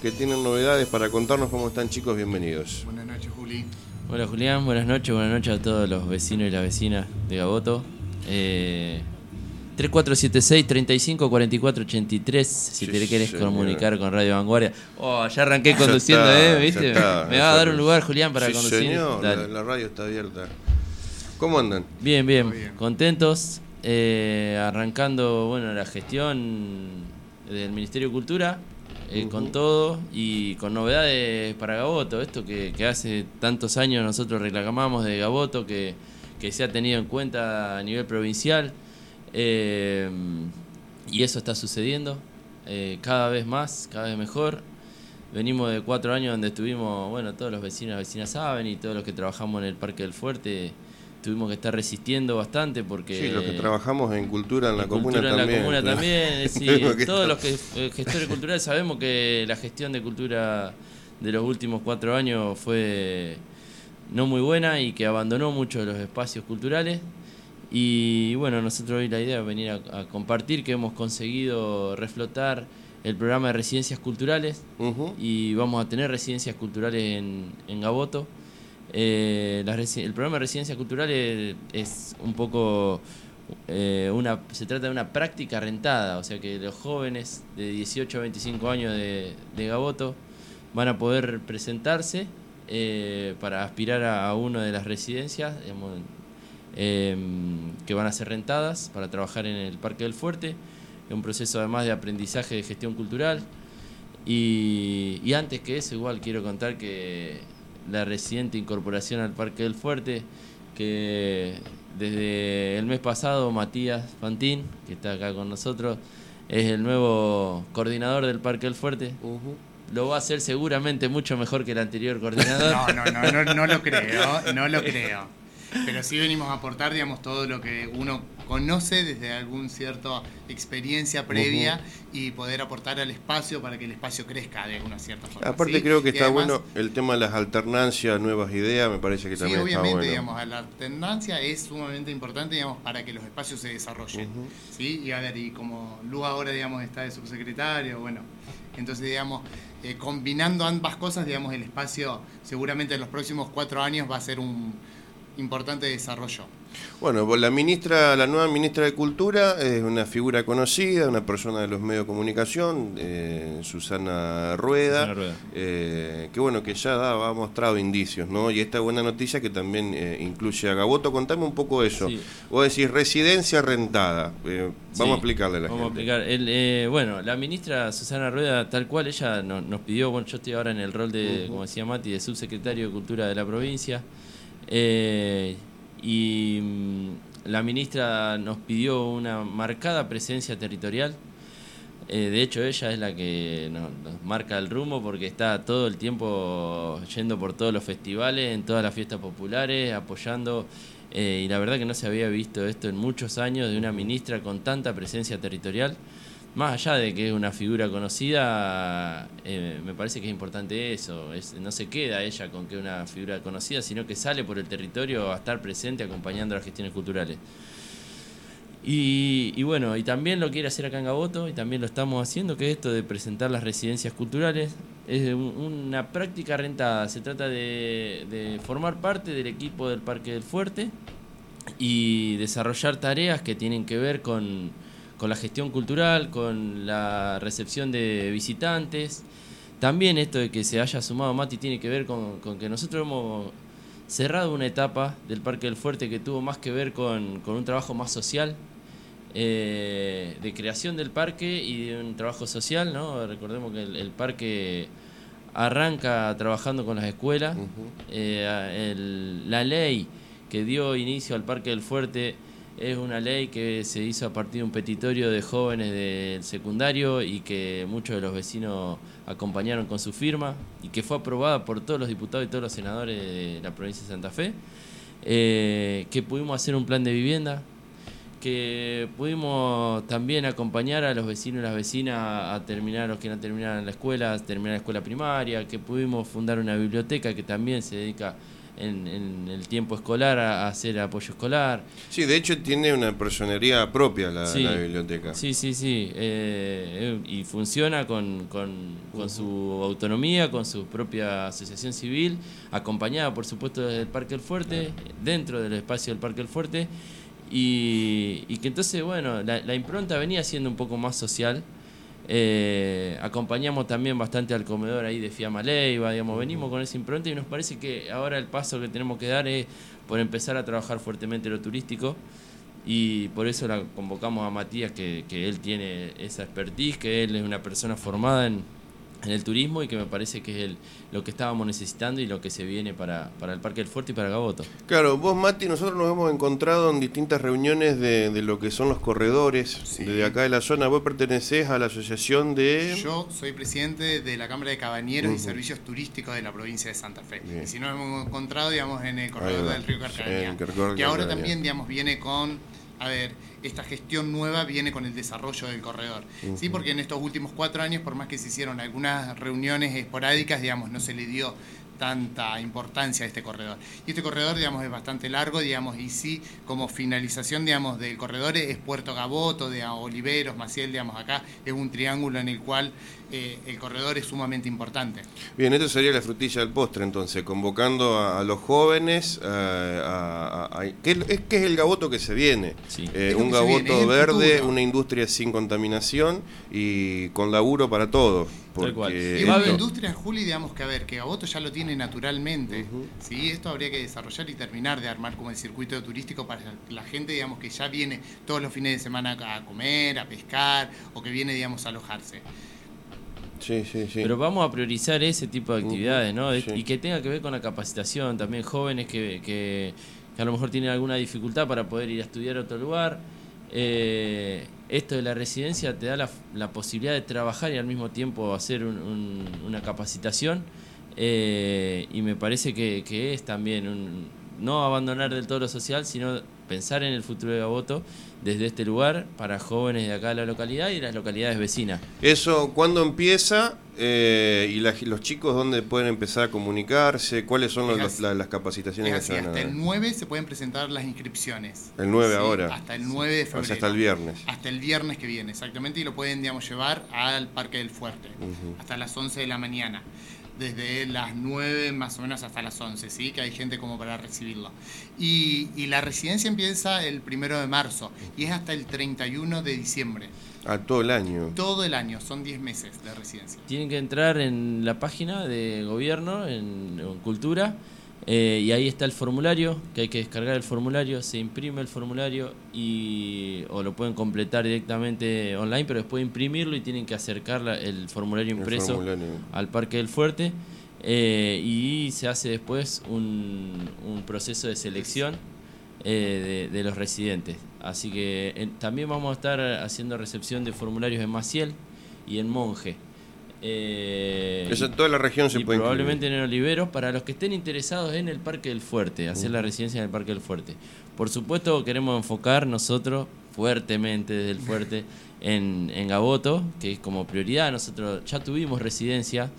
que tienen novedades para contarnos cómo están chicos, bienvenidos. Buenas noches, Juli. Hola Julián, buenas noches, buenas noches a todos los vecinos y las vecinas de Gaboto. Eh, 3476 35 44 83 si Sí, te querés señor. comunicar con Radio Vanguardia. Oh, ya arranqué Ya conduciendo, está, ¿eh? ya ¿Viste? está, Me va a dar un nosotros. lugar, Julián, para Sí, conducir. señor, la, radio está abierta. ¿Cómo andan? Bien, bien. contentos. eh, arrancando, bueno, la gestión del Ministerio de Cultura, eh, con todo y con novedades para Gaboto. Esto que, que hace tantos años nosotros reclamamos de Gaboto, que, que se ha tenido en cuenta a nivel provincial. eh, y eso está sucediendo eh, cada vez más, cada vez mejor. Venimos de cuatro años donde estuvimos, bueno, todos los vecinos y vecinas saben y todos los que trabajamos en el Parque del Fuerte tuvimos que estar resistiendo bastante porque... Sí, los que trabajamos en cultura en la en comuna cultura también. en la comuna también, sí, todos los que, eh, gestores culturales sabemos que la gestión de cultura de los últimos cuatro años fue no muy buena y que abandonó muchos de los espacios culturales. Y bueno, nosotros hoy la idea es venir a, a compartir que hemos conseguido reflotar el programa de residencias culturales y vamos a tener residencias culturales en, en Gaboto. Eh, el programa de residencias culturales es un poco eh, una se trata de una práctica rentada, o sea que los jóvenes de 18 a 25 años de, de Gaboto van a poder presentarse eh, para aspirar a, una de las residencias eh, que van a ser rentadas para trabajar en el Parque del Fuerte. Es un proceso además de aprendizaje de gestión cultural. Y, y antes que eso, igual quiero contar que la reciente incorporación al Parque del Fuerte, que desde el mes pasado Matías Fantín, que está acá con nosotros, es el nuevo coordinador del Parque del Fuerte. Ujú. Lo va a hacer seguramente mucho mejor que el anterior coordinador. No, no, no, no, no lo creo, no lo creo. Pero sí venimos a aportar, digamos, todo lo que uno conoce desde algún cierta experiencia previa y poder aportar al espacio para que el espacio crezca de alguna cierta forma. Aparte ¿sí? creo que Y está además, bueno el tema de las alternancias, nuevas ideas, me parece que Sí, también está obviamente, bueno. digamos, la tendencia es sumamente importante, digamos, para que los espacios se desarrollen. ¿sí? Y a ver, y como Lu ahora, digamos, está de subsecretario, bueno, entonces, digamos, eh, combinando ambas cosas, digamos, el espacio seguramente en los próximos cuatro años va a ser un importante desarrollo. Bueno, la ministra, la nueva ministra de Cultura es una figura conocida, una persona de los medios de comunicación, eh, Susana Rueda, Susana Rueda. eh, que bueno, que ya da- ha mostrado indicios, ¿no? Y esta buena noticia que también eh, incluye a Gaboto, contame un poco eso. Sí. Vos decís residencia rentada, eh, vamos Sí, a explicarle a la Vamos a explicar. El, eh, bueno, la ministra Susana Rueda, tal cual, ella no- nos pidió, bueno, yo estoy ahora en el rol de, como decía Mati, de subsecretario de Cultura de la provincia. Eh, y mm, la ministra nos pidió una marcada presencia territorial. Eh, de hecho, ella es la que nos, marca el rumbo porque está todo el tiempo yendo por todos los festivales, en todas las fiestas populares, apoyando. eh, y la verdad que no se había visto esto en muchos años de una ministra con tanta presencia territorial. Más allá de que es una figura conocida, eh, me parece que es importante eso. Es, no se queda ella con que una figura conocida, sino que sale por el territorio a estar presente acompañando las gestiones culturales. Y, bueno, y también lo quiere hacer acá en Gaboto, y también lo estamos haciendo, que es esto de presentar las residencias culturales. Es un- una práctica rentada, se trata de formar parte del equipo del Parque del Fuerte y desarrollar tareas que tienen que ver con, con la gestión cultural, con la recepción de visitantes. También esto de que se haya sumado Mati tiene que ver con, con que nosotros hemos cerrado una etapa del Parque del Fuerte que tuvo más que ver con, con un trabajo más social, eh, de creación del parque y de un trabajo social, ¿no? Recordemos que el, el parque arranca trabajando con las escuelas. Eh, el- la ley que dio inicio al Parque del Fuerte es una ley que se hizo a partir de un petitorio de jóvenes del secundario y que muchos de los vecinos acompañaron con su firma y que fue aprobada por todos los diputados y todos los senadores de la provincia de Santa Fe, eh, que pudimos hacer un plan de vivienda, que pudimos también acompañar a los vecinos y las vecinas a terminar, los que no terminaron la escuela, a terminar la escuela primaria, que pudimos fundar una biblioteca que también se dedica en, en el tiempo escolar a, hacer apoyo escolar. Sí, de hecho tiene una personería propia la, Sí. la biblioteca. Sí, sí, sí. eh, eh, y funciona con, con, con su autonomía, con su propia asociación civil, acompañada, por supuesto, desde el Parque El Fuerte, dentro del espacio del Parque El Fuerte. Y, y que entonces, bueno, la, la impronta venía siendo un poco más social. Eh, acompañamos también bastante al comedor ahí de Fiamma Leiva, digamos, venimos con esa impronta y nos parece que ahora el paso que tenemos que dar es por empezar a trabajar fuertemente lo turístico y por eso la convocamos a Matías, que, que él tiene esa expertise, que él es una persona formada en, en el turismo y que me parece que es el, lo que estábamos necesitando y lo que se viene para, para el Parque del Fuerte y para Gaboto. Claro, vos Mati, nosotros nos hemos encontrado en distintas reuniones de, de lo que son los corredores Sí. de acá de la zona. Vos pertenecés a la asociación de... Yo soy presidente de la Cámara de Cabañeros y. Servicios Turísticos de la provincia de Santa Fe. Bien. Y si nos hemos encontrado, digamos, en el corredor del río el corredor Que ahora también, digamos, viene con, a ver, esta gestión nueva viene con el desarrollo del corredor. Sí, porque en estos últimos cuatro años, por más que se hicieron algunas reuniones esporádicas, digamos, no se le dio tanta importancia a este corredor. Y este corredor, digamos, es bastante largo, digamos, y sí, como finalización, digamos, del corredor es Puerto Gaboto, de Oliveros, Maciel, digamos, acá es un triángulo en el cual eh, el corredor es sumamente importante. Bien, esto sería la frutilla del postre, entonces, convocando a, a los jóvenes eh, a... a- a- ¿qué, es, ¿Qué es el gaboto que se viene? Sí. Eh, un viene, gaboto verde, una industria sin contaminación y con laburo para todos. Tal cual. Porque Y va a haber- industria, Juli, digamos que a ver, que Gaboto ya lo tiene naturalmente. ¿sí? Esto habría que desarrollar y terminar de armar como el circuito turístico para la gente, digamos, que ya viene todos los fines de semana a comer, a pescar, o que viene, digamos, a alojarse. Sí, sí, sí. Pero vamos a priorizar ese tipo de actividades, ¿no? sí. Y que tenga que ver con la capacitación, también jóvenes que, que, que a lo mejor tienen alguna dificultad para poder ir a estudiar a otro lugar. Eh, esto de la residencia te da la, la posibilidad de trabajar y al mismo tiempo hacer un- un- una capacitación. Eh, y me parece que, que es también un, no abandonar del todo lo social, sino pensar en el futuro de Gaboto desde este lugar para jóvenes de acá de la localidad y de las localidades vecinas. Eso, ¿cuándo empieza? Eh, ¿Y la- los chicos dónde pueden empezar a comunicarse? ¿Cuáles son los- Es los- así. la- las capacitaciones Es que así, se van a hasta el 9 se pueden presentar las inscripciones. El 9 Sí, ahora. Hasta el 9 de O febrero. sea, hasta el viernes. Hasta el viernes que viene, exactamente, y lo pueden, digamos, llevar al Parque del Fuerte, hasta las 11 de la mañana. Desde las 9 más o menos hasta las 11, ¿sí? Que hay gente como para recibirlo. Y, y la residencia empieza el primero de marzo y es hasta el 31 de diciembre. A todo el año. Todo el año, son 10 meses de residencia. Tienen que entrar en la página de gobierno, en, en Cultura, eh, y ahí está el formulario, que hay que descargar el formulario, se imprime el formulario y o lo pueden completar directamente online, pero después imprimirlo y tienen que acercar la- el formulario El impreso formulario. al Parque del Fuerte eh, y se hace después un, un proceso de selección eh, de, de los residentes. Así que también vamos a estar haciendo recepción de formularios en Maciel y en Monje. Eh, Eso en toda la región se y puede probablemente en Oliveros para los que estén interesados en el Parque del Fuerte, hacer la residencia en el Parque del Fuerte. Por supuesto queremos enfocar nosotros fuertemente desde el Fuerte en, en Gaboto, que es como prioridad. Nosotros ya tuvimos residencia,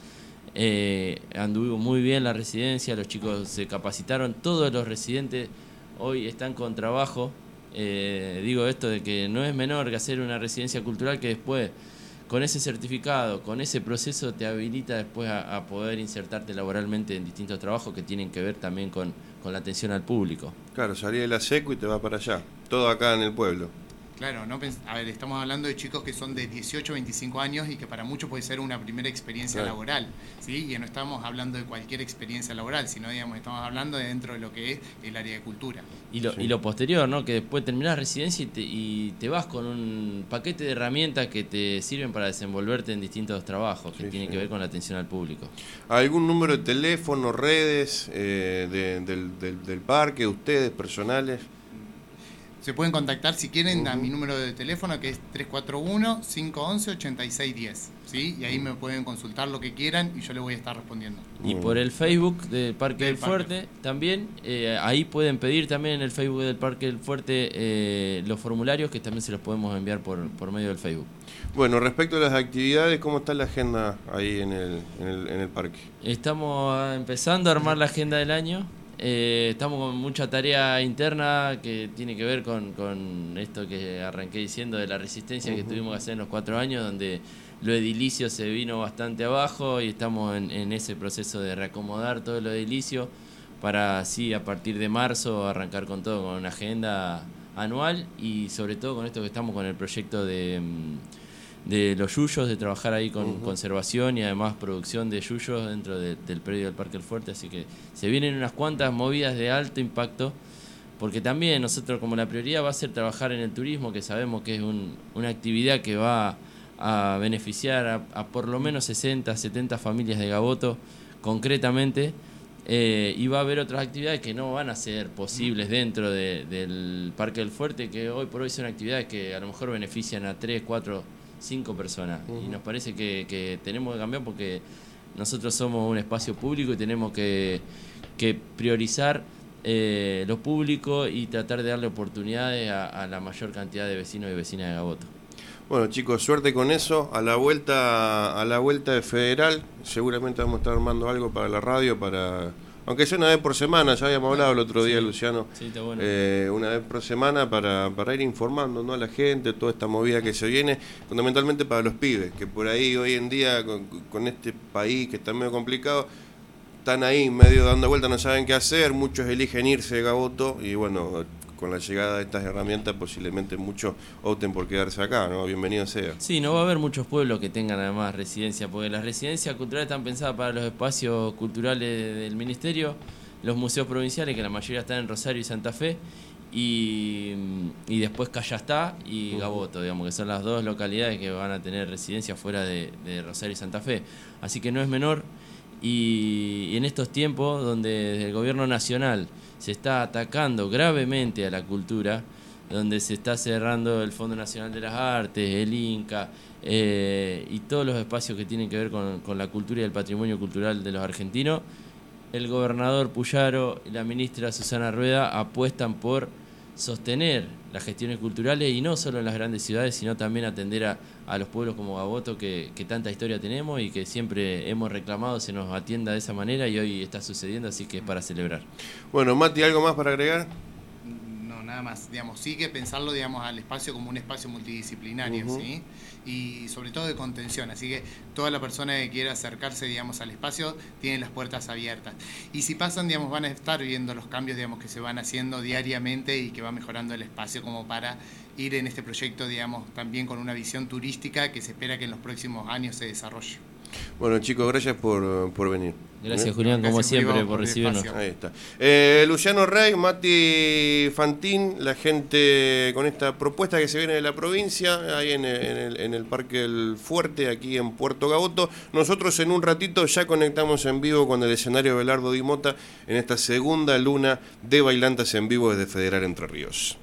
eh, anduvimos muy bien la residencia, los chicos se capacitaron, todos los residentes hoy están con trabajo. Eh, digo esto de que no es menor que hacer una residencia cultural que después con ese certificado, con ese proceso te habilita después a, poder insertarte laboralmente en distintos trabajos que tienen que ver también con, con la atención al público. Claro, salí de la seco y te va para allá. Todo acá en el pueblo. Claro, no pens- a ver, estamos hablando de chicos que son de 18 25 años y que para muchos puede ser una primera experiencia Claro. laboral, ¿sí? Y no estamos hablando de cualquier experiencia laboral, sino, digamos, estamos hablando de dentro de lo que es el área de cultura. Y lo, Sí. y lo posterior, ¿no? Que después terminás residencia y te, y te vas con un paquete de herramientas que te sirven para desenvolverte en distintos trabajos que Sí, tienen sí. que ver con la atención al público. ¿Algún número de teléfono, redes eh, de- del, del- del parque, ustedes, personales? Se pueden contactar si quieren a mi número de teléfono que es 341-511-8610, ¿sí? Y ahí me pueden consultar lo que quieran y yo les voy a estar respondiendo. Y por el Facebook del Parque Del del, Parque. Fuerte también, eh, ahí pueden pedir también en el Facebook del Parque del Fuerte eh, los formularios que también se los podemos enviar por, por medio del Facebook. Bueno, respecto a las actividades, ¿cómo está la agenda ahí en el, en el, en el parque? Estamos empezando a armar la agenda del año. Eh, estamos con mucha tarea interna que tiene que ver con, con esto que arranqué diciendo de la resistencia que tuvimos que hacer en los cuatro años, donde lo edilicio se vino bastante abajo y estamos en, en ese proceso de reacomodar todo lo edilicio para así a partir de marzo arrancar con todo, con una agenda anual y sobre todo con esto que estamos con el proyecto de, mm, de los yuyos, de trabajar ahí con conservación y además producción de yuyos dentro del predio del Parque El Fuerte, así que se vienen unas cuantas movidas de alto impacto, porque también nosotros como la prioridad va a ser trabajar en el turismo, que sabemos que es una actividad que va a beneficiar a, a por lo menos 60, 70 familias de Gaboto concretamente eh, y va a haber otras actividades que no van a ser posibles dentro del Parque del Fuerte, que hoy por hoy son actividades que a lo mejor benefician a 3, 4, 5 personas. Y nos parece que, tenemos que cambiar porque nosotros somos un espacio público y tenemos que, priorizar eh, lo público y tratar de darle oportunidades a, a, la mayor cantidad de vecinos y vecinas de Gaboto. Bueno chicos, suerte con eso. A la vuelta, a la vuelta de Federal, seguramente vamos a estar armando algo para la radio, para aunque sea una vez por semana, ya habíamos hablado el otro día, Luciano, sí, está bueno. eh, una vez por semana para, para ir informando ¿no? a la gente, toda esta movida que se viene, fundamentalmente para los pibes, que por ahí hoy en día, con, con este país que está medio complicado, están ahí medio dando vueltas, no saben qué hacer, muchos eligen irse de Gaboto y bueno, con la llegada de estas herramientas posiblemente muchos opten por quedarse acá, ¿no? Bienvenido sea. Sí, no va a haber muchos pueblos que tengan además residencia, porque las residencias culturales están pensadas para los espacios culturales del ministerio, los museos provinciales, que la mayoría están en Rosario y Santa Fe, y, y después Callastá y Gaboto, digamos, que son las dos localidades que van a tener residencia fuera de, de Rosario y Santa Fe. Así que no es menor. Y, y en estos tiempos donde desde el gobierno nacional se está atacando gravemente a la cultura, donde se está cerrando el Fondo Nacional de las Artes, el INCA eh, y todos los espacios que tienen que ver con, con, la cultura y el patrimonio cultural de los argentinos, el gobernador Puyaro y la ministra Susana Rueda apuestan por sostener las gestiones culturales y no solo en las grandes ciudades, sino también atender a, a los pueblos como Gaboto que, que, tanta historia tenemos y que siempre hemos reclamado se nos atienda de esa manera y hoy está sucediendo, así que es para celebrar. Bueno, Mati, ¿algo más para agregar? Nada más. Digamos, sí que pensarlo digamos, al espacio como un espacio multidisciplinario, uh -huh. ¿sí? y sobre todo de contención. Así que toda la persona que quiera acercarse, digamos, al espacio tiene las puertas abiertas. Y si pasan, digamos, van a estar viendo los cambios, digamos, que se van haciendo diariamente y que va mejorando el espacio como para ir en este proyecto, digamos, también con una visión turística que se espera que en los próximos años se desarrolle. Bueno, chicos, gracias por, por venir. Gracias, ¿Eh? Julián, como gracias, siempre, por, por recibirnos. Ahí está. Eh, Luciano Rey, Mati Fantín, la gente con esta propuesta que se viene de la provincia, ahí en el, en el, en el Parque El Fuerte, aquí en Puerto Gaboto. Nosotros en un ratito ya conectamos en vivo con el escenario Belardo Di Mota en esta segunda luna de Bailantas en vivo desde Federal Entre Ríos.